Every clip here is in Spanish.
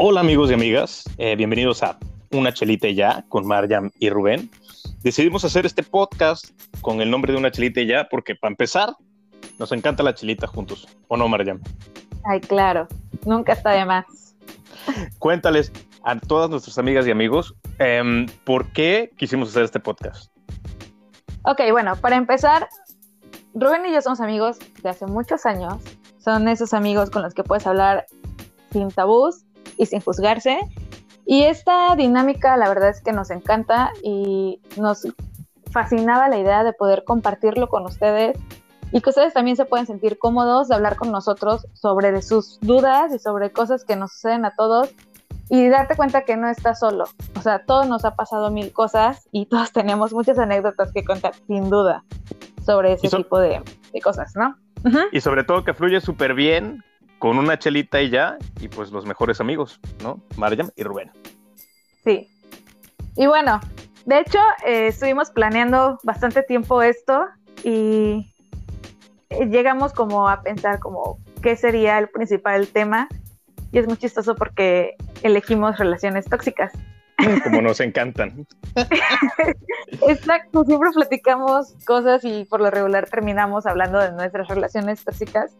Hola amigos y amigas, eh, bienvenidos a Una Chelita y Ya con Mariam y Rubén. Decidimos hacer este podcast con el nombre de Una Chelita y Ya porque para empezar nos encanta la chelita juntos, ¿o no Mariam? Ay, claro, nunca está de más. Cuéntales a todas nuestras amigas y amigos em, por qué quisimos hacer este podcast. Ok, bueno, para empezar, Rubén y yo somos amigos de hace muchos años. Son esos amigos con los que puedes hablar sin tabús y sin juzgarse. Y esta dinámica, la verdad es que nos encanta y nos fascinaba la idea de poder compartirlo con ustedes y que ustedes también se pueden sentir cómodos de hablar con nosotros sobre de sus dudas y sobre cosas que nos suceden a todos y darte cuenta que no estás solo. O sea, todos nos ha pasado mil cosas y todos tenemos muchas anécdotas que contar, sin duda, sobre ese tipo de, cosas, ¿no? Y sobre todo que fluye súper bien con una chelita y ya, y pues los mejores amigos, ¿no? Mariam y Rubén. Sí. Y bueno, de hecho, eh, estuvimos planeando bastante tiempo esto y eh, llegamos como a pensar como qué sería el principal tema. Y es muy chistoso porque elegimos relaciones tóxicas. Como nos encantan. Exacto, siempre platicamos cosas y por lo regular terminamos hablando de nuestras relaciones tóxicas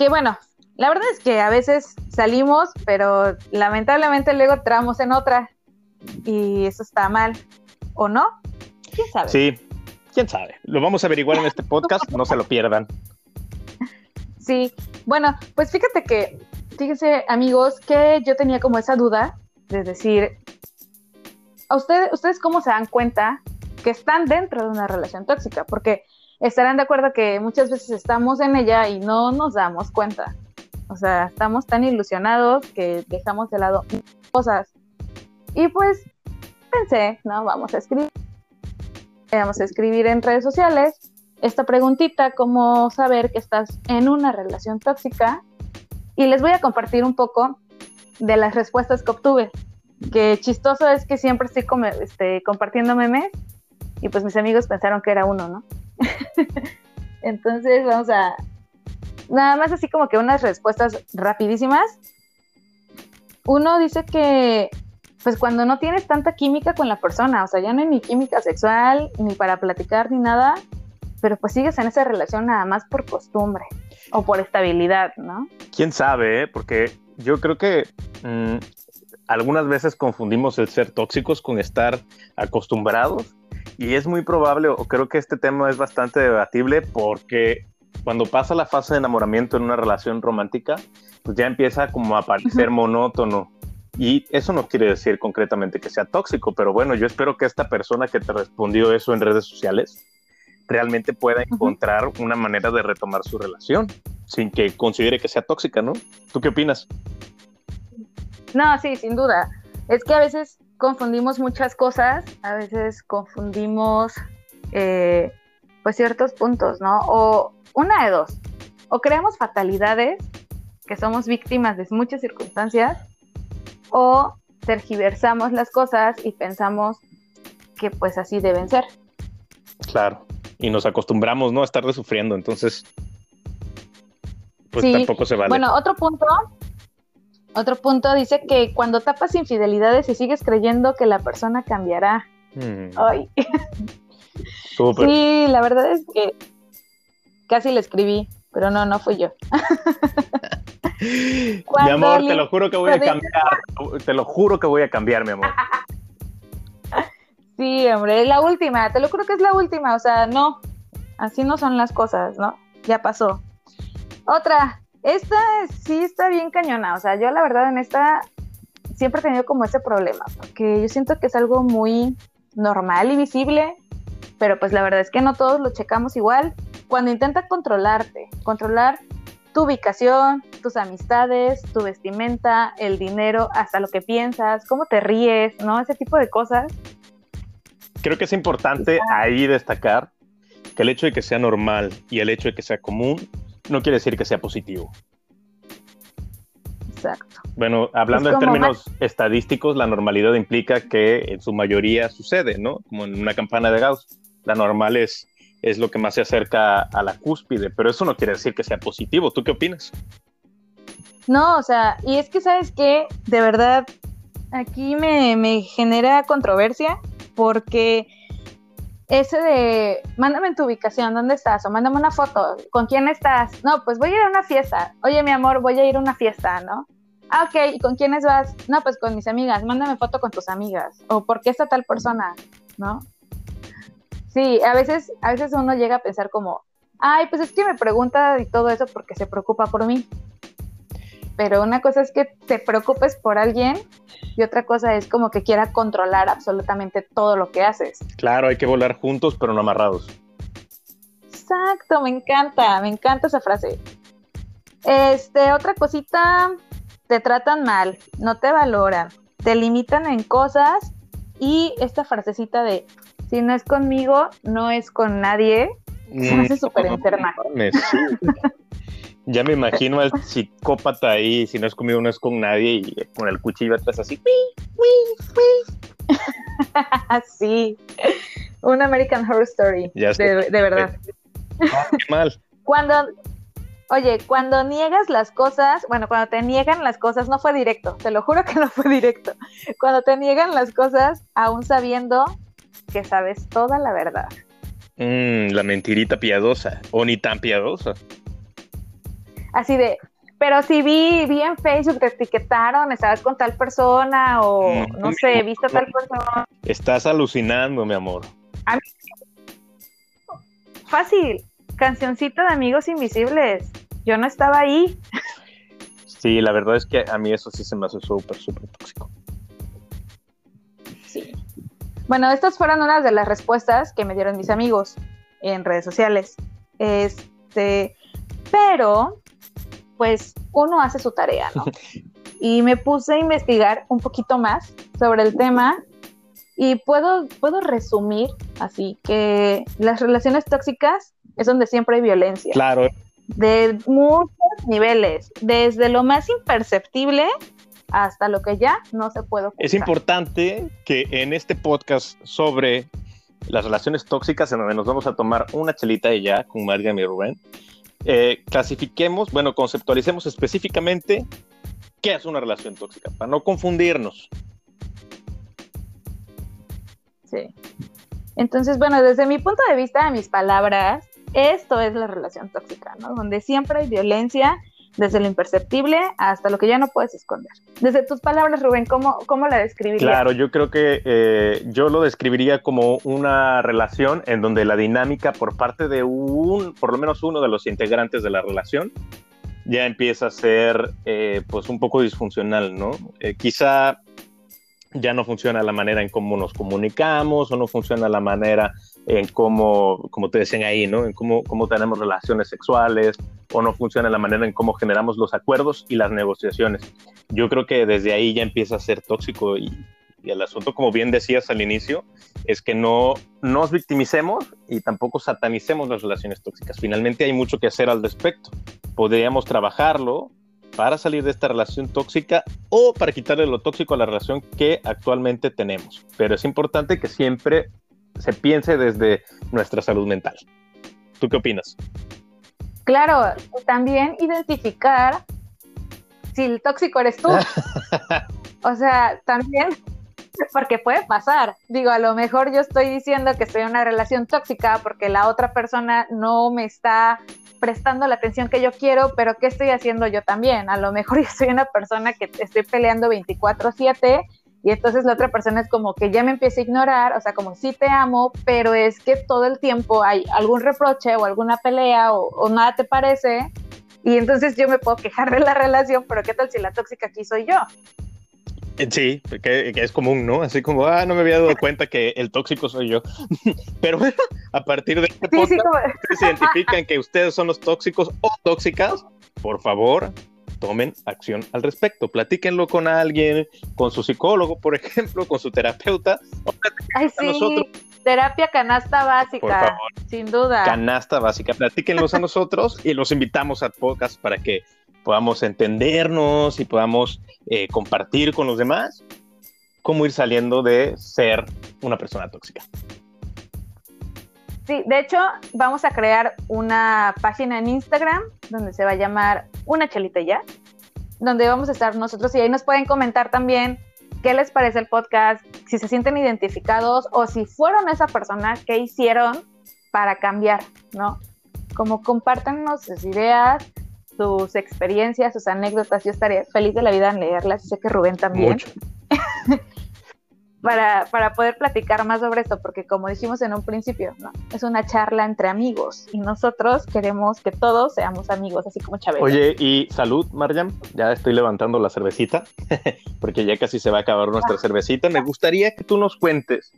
que bueno, la verdad es que a veces salimos, pero lamentablemente luego entramos en otra y eso está mal, ¿o no? ¿Quién sabe? Sí, quién sabe. Lo vamos a averiguar en este podcast, no se lo pierdan. Sí, bueno, pues fíjate que, fíjense amigos, que yo tenía como esa duda de decir, ¿a ustedes, ustedes cómo se dan cuenta que están dentro de una relación tóxica? Porque estarán de acuerdo que muchas veces estamos en ella y no nos damos cuenta. O sea, estamos tan ilusionados que dejamos de lado cosas. Y pues pensé, no, vamos a escribir. Vamos a escribir en redes sociales esta preguntita, cómo saber que estás en una relación tóxica. Y les voy a compartir un poco de las respuestas que obtuve. Que chistoso es que siempre estoy este, compartiendo memes y pues mis amigos pensaron que era uno, ¿no? Entonces vamos a, nada más así como que unas respuestas rapidísimas. Uno dice que, pues cuando no tienes tanta química con la persona, o sea, ya no hay ni química sexual, ni para platicar, ni nada, pero pues sigues en esa relación nada más por costumbre o por estabilidad, ¿no? ¿Quién sabe? Eh? Porque yo creo que mm, algunas veces confundimos el ser tóxicos con estar acostumbrados y es muy probable, o creo que este tema es bastante debatible, porque cuando pasa la fase de enamoramiento en una relación romántica, pues ya empieza como a parecer monótono. Y eso no quiere decir concretamente que sea tóxico, pero bueno, yo espero que esta persona que te respondió eso en redes sociales realmente pueda encontrar una manera de retomar su relación sin que considere que sea tóxica, ¿no? ¿Tú qué opinas? No, sí, sin duda. Es que a veces confundimos muchas cosas, a veces confundimos eh, pues ciertos puntos, ¿no? O una de dos, o creamos fatalidades, que somos víctimas de muchas circunstancias, o tergiversamos las cosas y pensamos que pues así deben ser. Claro, y nos acostumbramos, ¿no? A estar sufriendo, entonces pues tampoco se vale. Bueno, otro punto otro punto dice que cuando tapas infidelidades y sigues creyendo que la persona cambiará. Mm. Ay. Sí, la verdad es que casi le escribí, pero no, no fui yo. mi amor, te lo juro que voy a cambiar. Te lo juro que voy a cambiar, mi amor. Sí, hombre, es la última. Te lo juro que es la última. O sea, no. Así no son las cosas, ¿no? Ya pasó. Otra, esta sí está bien cañona, o sea, yo la verdad en esta siempre he tenido como ese problema, porque yo siento que es algo muy normal y visible, pero pues la verdad es que no todos lo checamos igual. Cuando intenta controlarte, controlar tu ubicación, tus amistades, tu vestimenta, el dinero, hasta lo que piensas, cómo te ríes, ¿no? Ese tipo de cosas. Creo que es importante ahí destacar que el hecho de que sea normal y el hecho de que sea común no quiere decir que sea positivo. Exacto. Bueno, hablando en términos estadísticos, la normalidad implica que en su mayoría sucede, ¿no? Como en una campana de Gauss. La normal es, es lo que más se acerca a la cúspide, pero eso no quiere decir que sea positivo. ¿Tú qué opinas? No, o sea, y es que, ¿sabes qué? De verdad, aquí me, me genera controversia porque ese de, mándame tu ubicación, ¿dónde estás? O mándame una foto, ¿con quién estás? No, pues voy a ir a una fiesta. Oye, mi amor, voy a ir a una fiesta, ¿no? Ah, ok, ¿y con quiénes vas? No, pues con mis amigas, mándame foto con tus amigas. O ¿por qué está tal persona? ¿No? Sí, a veces, a veces uno llega a pensar como, ay, pues es que me pregunta y todo eso porque se preocupa por mí. Pero una cosa es que te preocupes por alguien y otra cosa es como que quiera controlar absolutamente todo lo que haces. Claro, hay que volar juntos pero no amarrados. Exacto, me encanta, me encanta esa frase. Este, otra cosita, te tratan mal, no te valoran, te limitan en cosas y esta frasecita de si no es conmigo, no es con nadie, se hace mm, súper interna. Ya me imagino al psicópata ahí, si no es conmigo, no es con nadie, y con el cuchillo atrás así. sí, un American Horror Story, de, verdad. qué mal. Cuando, oye, cuando niegas las cosas, bueno, cuando te niegan las cosas, no fue directo, te lo juro que no fue directo. Cuando te niegan las cosas, aún sabiendo que sabes toda la verdad. Mm, la mentirita piadosa, o ni tan piadosa así de, pero si vi, vi en Facebook, te etiquetaron, estabas con tal persona o mm, no, sé, viste a tal persona. Estás alucinando, mi amor. Fácil, cancioncita de Amigos Invisibles. Yo no estaba ahí. Sí, la verdad es que a mí eso sí se me hace súper, súper tóxico. Sí. Bueno, estas fueron unas de las respuestas que me dieron mis amigos en redes sociales. Este, pero pues uno hace su tarea, ¿no? Y me puse a investigar un poquito más sobre el tema y puedo, puedo resumir así que las relaciones tóxicas es donde siempre hay violencia. Claro. De muchos niveles, desde lo más imperceptible hasta lo que ya no se puede Es importante que en este podcast sobre las relaciones tóxicas, en donde nos vamos a tomar una chelita y ya con Marga y Rubén, eh, clasifiquemos, bueno, conceptualicemos específicamente qué es una relación tóxica, para no confundirnos. Sí. Entonces, bueno, desde mi punto de vista, de mis palabras, esto es la relación tóxica, ¿no? Donde siempre hay violencia desde lo imperceptible hasta lo que ya no puedes esconder. Desde tus palabras, Rubén, ¿cómo, cómo la describirías? Claro, yo creo que eh, yo lo describiría como una relación en donde la dinámica por parte de un, por lo menos uno de los integrantes de la relación, ya empieza a ser eh, pues un poco disfuncional, ¿no? Eh, quizá ya no funciona la manera en cómo nos comunicamos o no funciona la manera en cómo, como te decían ahí, ¿no? En cómo, cómo tenemos relaciones sexuales o no funciona la manera en cómo generamos los acuerdos y las negociaciones. Yo creo que desde ahí ya empieza a ser tóxico y, y el asunto, como bien decías al inicio, es que no nos victimicemos y tampoco satanicemos las relaciones tóxicas. Finalmente hay mucho que hacer al respecto. Podríamos trabajarlo para salir de esta relación tóxica o para quitarle lo tóxico a la relación que actualmente tenemos. Pero es importante que siempre se piense desde nuestra salud mental. ¿Tú qué opinas? Claro, también identificar si el tóxico eres tú. o sea, también, porque puede pasar. Digo, a lo mejor yo estoy diciendo que estoy en una relación tóxica porque la otra persona no me está prestando la atención que yo quiero, pero ¿qué estoy haciendo yo también? A lo mejor yo soy una persona que estoy peleando 24/7 y entonces la otra persona es como que ya me empieza a ignorar, o sea, como sí te amo, pero es que todo el tiempo hay algún reproche o alguna pelea o, nada te parece, y entonces yo me puedo quejar de la relación, pero ¿qué tal si la tóxica aquí soy yo? Sí, que, es común, ¿no? Así como, ah, no me había dado cuenta que el tóxico soy yo. Pero a partir de este punto, sí, se identifican que ustedes son los tóxicos o tóxicas, por favor, tomen acción al respecto. Platíquenlo con alguien, con su psicólogo, por ejemplo, con su terapeuta. Ay, sí. nosotros. Terapia canasta básica, sin duda. Canasta básica. Platíquenlos a nosotros y los invitamos a podcast para que podamos entendernos y podamos eh, compartir con los demás cómo ir saliendo de ser una persona tóxica. Sí, de hecho, vamos a crear una página en Instagram donde se va a llamar Una Chelita Ya. donde vamos a estar nosotros y ahí nos pueden comentar también qué les parece el podcast, si se sienten identificados o si fueron esa persona, qué hicieron para cambiar, ¿no? Como compártanos sus ideas, sus experiencias, sus anécdotas. Yo estaría feliz de la vida en leerlas. Sé que Rubén también. para, para, poder platicar más sobre esto, porque como dijimos en un principio, ¿no? es una charla entre amigos y nosotros queremos que todos seamos amigos, así como Chabelo. Oye, y salud, Mariam, ya estoy levantando la cervecita, porque ya casi se va a acabar nuestra ah. cervecita. Me gustaría que tú nos cuentes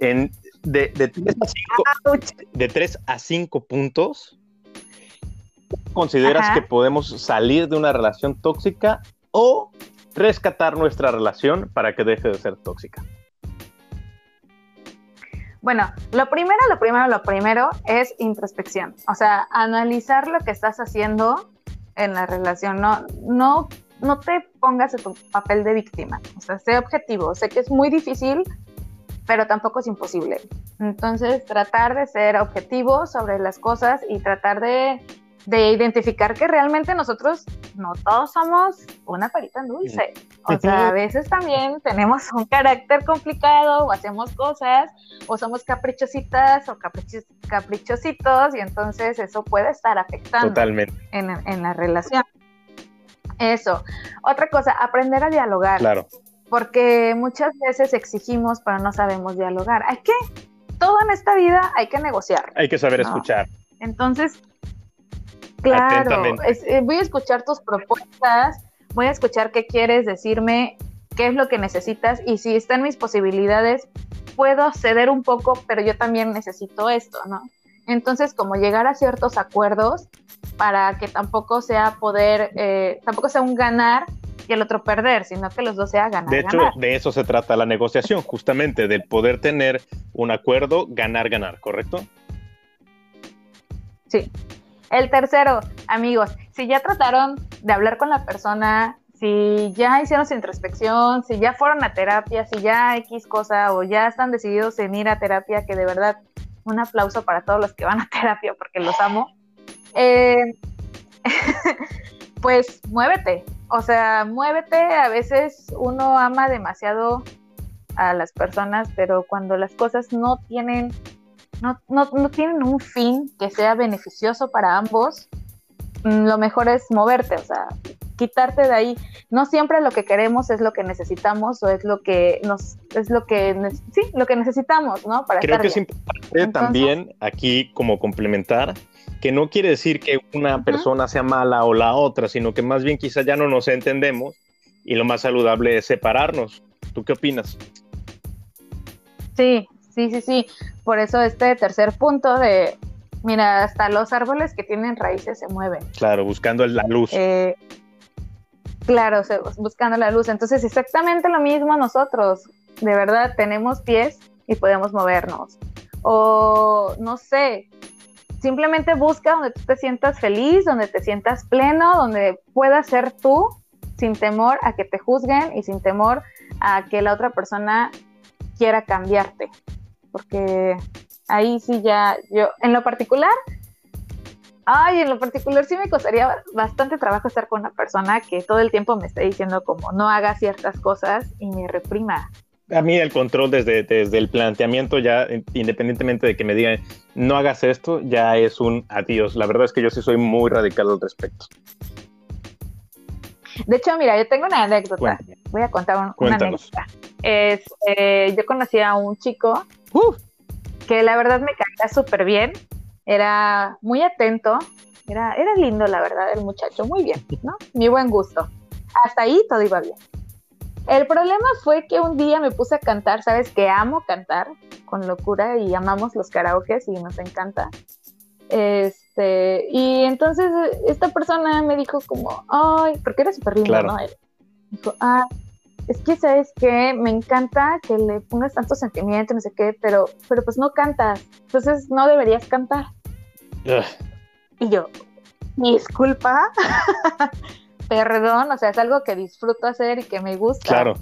en, de, de, 3 a 5, de 3 a 5 puntos, ¿consideras que podemos salir de una relación tóxica o rescatar nuestra relación para que deje de ser tóxica? Bueno, lo primero, lo primero, lo primero es introspección. O sea, analizar lo que estás haciendo en la relación. No, no, no te pongas en tu papel de víctima. O sea, sé objetivo. Sé que es muy difícil, pero tampoco es imposible. Entonces, tratar de ser objetivo sobre las cosas y tratar de de identificar que realmente nosotros no todos somos una perita en dulce. O sea, a veces también tenemos un carácter complicado o hacemos cosas o somos caprichositas o caprichositos y entonces eso puede estar afectando Totalmente. En, en la relación. Eso. Otra cosa, aprender a dialogar. Claro. Porque muchas veces exigimos pero no sabemos dialogar. Hay que, todo en esta vida hay que negociar. Hay que saber escuchar. Entonces, Claro, eh, voy a escuchar tus propuestas, voy a escuchar qué quieres decirme, qué es lo que necesitas y si están mis posibilidades, puedo ceder un poco, pero yo también necesito esto, ¿no? Entonces, como llegar a ciertos acuerdos para que tampoco sea poder, eh, tampoco sea un ganar y el otro perder, sino que los dos sea ganar. De hecho, de eso se trata la negociación, justamente, del poder tener un acuerdo, ganar, ganar, ¿correcto? Sí, el tercero, amigos, si ya trataron de hablar con la persona, si ya hicieron su introspección, si ya fueron a terapia, si ya X cosa o ya están decididos en ir a terapia, que de verdad un aplauso para todos los que van a terapia porque los amo. Eh, pues muévete, o sea, muévete. A veces uno ama demasiado a las personas, pero cuando las cosas no tienen no, no, no tienen un fin que sea beneficioso para ambos, mm, lo mejor es moverte, o sea, quitarte de ahí. No siempre lo que queremos es lo que necesitamos o es lo que nos es lo que sí, lo que necesitamos, ¿no? Para Creo que es importante también aquí como complementar que no quiere decir que una persona sea mala o la otra, sino que más bien quizás ya no nos entendemos y lo más saludable es separarnos. ¿Tú qué opinas? Sí, Sí, sí, sí. Por eso este tercer punto de, mira, hasta los árboles que tienen raíces se mueven. Claro, buscando la luz. Eh, claro, buscando la luz. Entonces, exactamente lo mismo nosotros. De verdad, tenemos pies y podemos movernos. O, no sé, simplemente busca donde tú te sientas feliz, donde te sientas pleno, donde puedas ser tú sin temor a que te juzguen y sin temor a que la otra persona quiera cambiarte porque ahí sí ya, yo, en lo particular, ay, en lo particular sí me costaría bastante trabajo estar con una persona que todo el tiempo me está diciendo como no haga ciertas cosas y me reprima. A mí el control desde, desde el planteamiento ya, independientemente de que me digan no hagas esto, ya es un adiós. La verdad es que yo sí soy muy radical al respecto. De hecho, mira, yo tengo una anécdota. Voy a contar una anécdota. Es, eh, yo conocí a un chico que la verdad me caía súper bien, era muy atento, era, era lindo la verdad el muchacho, muy bien, ¿no? Mi buen gusto. Hasta ahí todo iba bien. El problema fue que un día me puse a cantar, sabes que amo cantar con locura y amamos los karaokes y nos encanta. Este, y entonces esta persona me dijo como, ay, porque era súper lindo, ¿no? dijo, ah, es que sabes que me encanta que le pongas tanto sentimiento, no sé qué, pero, pero pues no cantas, entonces no deberías cantar. Y yo, disculpa, perdón, o sea, es algo que disfruto hacer y que me gusta. Claro.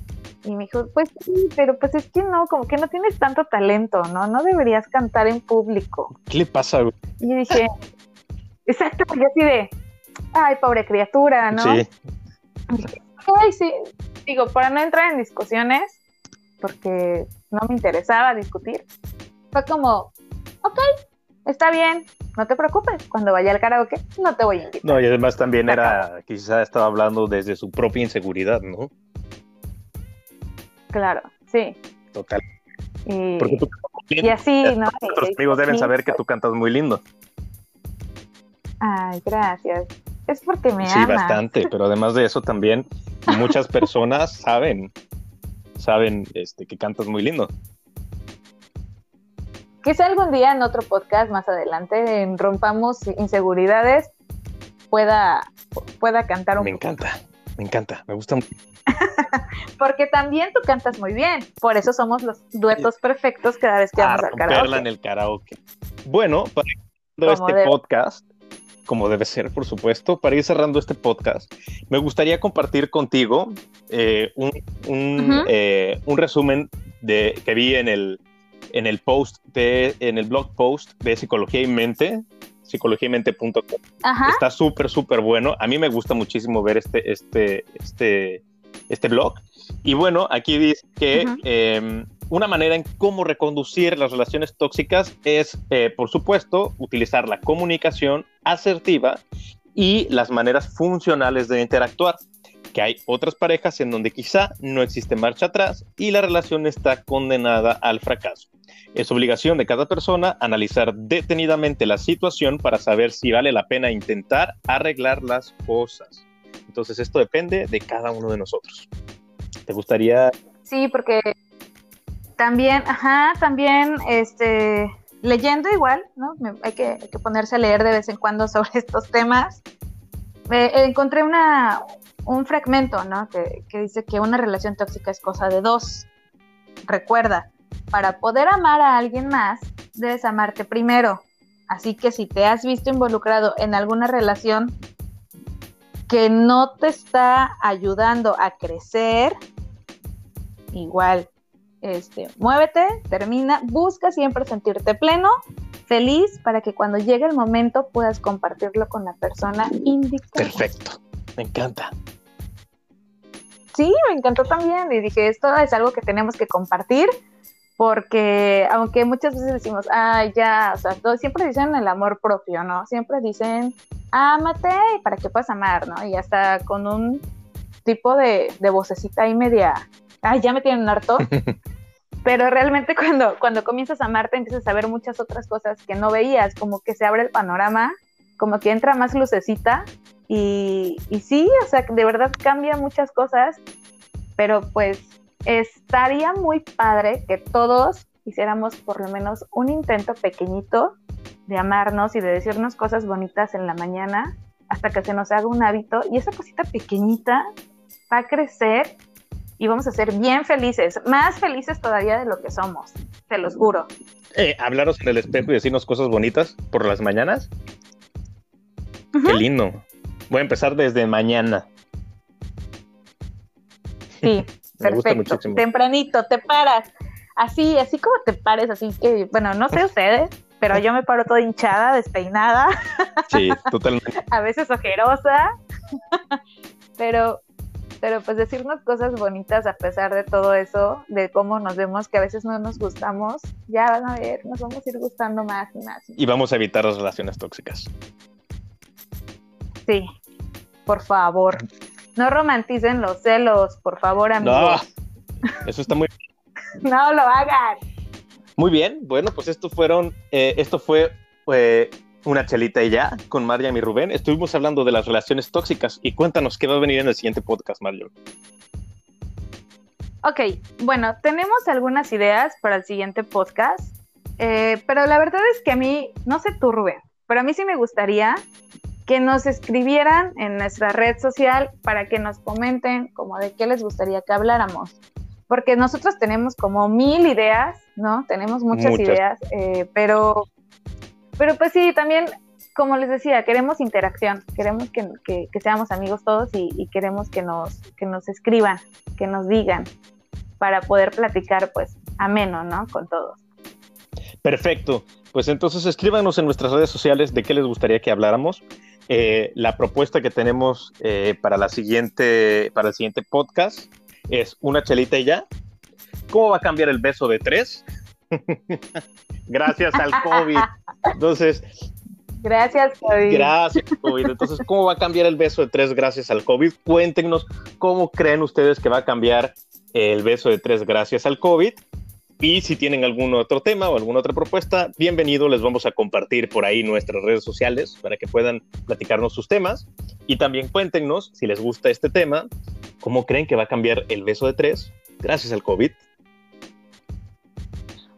Y me dijo, pues sí, pero pues es que no, como que no tienes tanto talento, ¿no? No deberías cantar en público. ¿Qué le pasa, güey? Y yo dije, exacto, yo así de, ay, pobre criatura, ¿no? Sí. Ay, sí, digo, para no entrar en discusiones, porque no me interesaba discutir, fue como, ok, está bien, no te preocupes, cuando vaya al karaoke no te voy a invitar. No, y además también era, quizá estaba hablando desde su propia inseguridad, ¿no? Claro, sí. Total. Y, Porque tú y así, ¿no? Y- amigos deben saber que tú cantas muy lindo. Ay, gracias. Es porque me Sí, amas. bastante, pero además de eso también muchas personas saben, saben este, que cantas muy lindo. Quizá algún día en otro podcast más adelante, en Rompamos Inseguridades, pueda, pueda cantar un Me poco. encanta, me encanta, me gusta mucho. Porque también tú cantas muy bien. Por eso somos los duetos perfectos cada vez que a vamos al romperla karaoke. en el karaoke. Bueno, para este debe. podcast, como debe ser, por supuesto, para ir cerrando este podcast, me gustaría compartir contigo eh, un, un, eh, un resumen de, que vi en el, en el post de, en el blog post de Psicología y Mente, psicologiaymente.com. Ajá. Está súper, súper bueno. A mí me gusta muchísimo ver este, este, este, este blog. Y bueno, aquí dice que eh, una manera en cómo reconducir las relaciones tóxicas es, eh, por supuesto, utilizar la comunicación asertiva y las maneras funcionales de interactuar. Que hay otras parejas en donde quizá no existe marcha atrás y la relación está condenada al fracaso. Es obligación de cada persona analizar detenidamente la situación para saber si vale la pena intentar arreglar las cosas. Entonces esto depende de cada uno de nosotros. ¿Te gustaría? Sí, porque también, ajá, también, este, leyendo igual, ¿no? Hay, que, hay que ponerse a leer de vez en cuando sobre estos temas. Eh, encontré una, un fragmento, ¿no? Que, que dice que una relación tóxica es cosa de dos. Recuerda, para poder amar a alguien más, debes amarte primero. Así que si te has visto involucrado en alguna relación que no te está ayudando a crecer, igual, este, muévete, termina, busca siempre sentirte pleno, feliz, para que cuando llegue el momento puedas compartirlo con la persona indicada. Perfecto. Me encanta. Sí, me encantó también y dije, esto es algo que tenemos que compartir porque aunque muchas veces decimos, ah, ya, o sea, todo- siempre dicen el amor propio, ¿no? Siempre dicen, ámate para que puedas amar, ¿no? Y hasta con un tipo de, de vocecita ahí media, ay, ya me tienen harto. Pero realmente cuando, cuando comienzas a amarte empiezas a ver muchas otras cosas que no veías, como que se abre el panorama, como que entra más lucecita y, y sí, o sea, de verdad cambia muchas cosas, pero pues estaría muy padre que todos hiciéramos por lo menos un intento pequeñito de amarnos y de decirnos cosas bonitas en la mañana hasta que se nos haga un hábito y esa cosita pequeñita va a crecer y vamos a ser bien felices, más felices todavía de lo que somos, te los juro. Eh, hablaros en el espejo y decirnos cosas bonitas por las mañanas. Qué lindo. Voy a empezar desde mañana. Sí, perfecto. Tempranito, te paras. Así, así como te pares, así que, bueno, no sé ustedes, pero yo me paro toda hinchada, despeinada, Sí, totalmente. a veces ojerosa, pero, pero pues decirnos cosas bonitas a pesar de todo eso, de cómo nos vemos, que a veces no nos gustamos, ya van a ver, nos vamos a ir gustando más y más. Y vamos a evitar las relaciones tóxicas. Sí, por favor. No romanticen los celos, por favor, No, amigos. eso está muy No, lo hagan. Muy bien, bueno, pues esto fueron, eh, esto fue eh, una chelita y ya con Mariam y Rubén. Estuvimos hablando de las relaciones tóxicas y cuéntanos qué va a venir en el siguiente podcast, Mario. Ok, bueno, tenemos algunas ideas para el siguiente podcast, eh, pero la verdad es que a mí, no sé tú, Rubén, pero a mí sí me gustaría que nos escribieran en nuestra red social para que nos comenten como de qué les gustaría que habláramos. Porque nosotros tenemos como mil ideas, ¿no? Tenemos muchas, Muchas. ideas, eh, pero, pero pues sí, también, como les decía, queremos interacción, queremos que, que- seamos amigos todos y, y queremos que nos, que nos escriban, que nos digan, para poder platicar, pues, ameno, ¿no? Con todos. Perfecto, pues entonces escríbanos en nuestras redes sociales de qué les gustaría que habláramos. eh, la propuesta que tenemos eh, para, la siguiente, para el siguiente podcast es una chelita y ya. ¿Cómo va a cambiar el beso de tres? Gracias al COVID. Entonces, Gracias, COVID. Gracias, COVID. Entonces, ¿cómo va a cambiar el beso de tres gracias al COVID? Cuéntenos cómo creen ustedes que va a cambiar el beso de tres gracias al COVID. Y si tienen algún otro tema o alguna otra propuesta, bienvenido, les vamos a compartir por ahí nuestras redes sociales para que puedan platicarnos sus temas. Y también cuéntenos, si les gusta este tema, cómo creen que va a cambiar el beso de tres gracias al COVID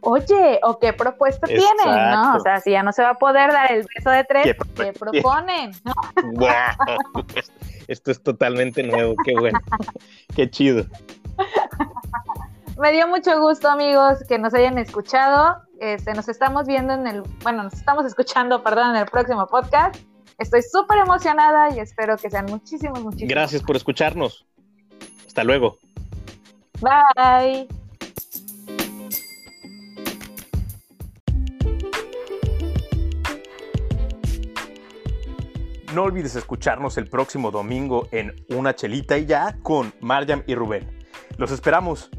oye, o qué propuesta tienen, ¿no? O sea, si ya no se va a poder dar el beso de tres, ¿qué, proponen? Esto es totalmente nuevo, qué bueno, qué chido. Me dio mucho gusto, amigos, que nos hayan escuchado. Este, nos estamos viendo en el, bueno, nos estamos escuchando, perdón, en el próximo podcast. Estoy súper emocionada y espero que sean muchísimos, muchísimos. Gracias por escucharnos. Hasta luego. Bye. No olvides escucharnos el próximo domingo en Una Chelita y ya con Marjam y Rubén. Los esperamos.